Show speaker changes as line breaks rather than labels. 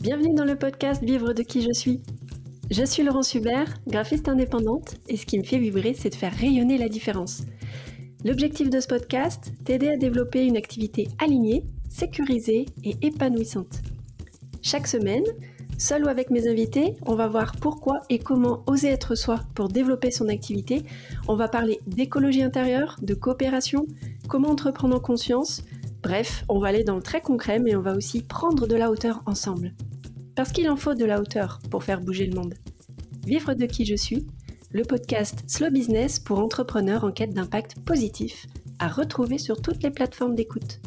Bienvenue dans le podcast Vivre de qui je suis. Je suis Laurence Hubert, graphiste indépendante, et ce qui me fait vibrer, c'est de faire rayonner la différence. L'objectif de ce podcast, t'aider à développer une activité alignée, sécurisée et épanouissante. Chaque semaine, seul ou avec mes invités, on va voir pourquoi et comment oser être soi pour développer son activité. On va parler d'écologie intérieure, de coopération, comment entreprendre en conscience. Bref, on va aller dans le très concret, mais on va aussi prendre de la hauteur ensemble. Parce qu'il en faut de la hauteur pour faire bouger le monde. Vivre de qui je suis, le podcast Slow Business pour entrepreneurs en quête d'impact positif, à retrouver sur toutes les plateformes d'écoute.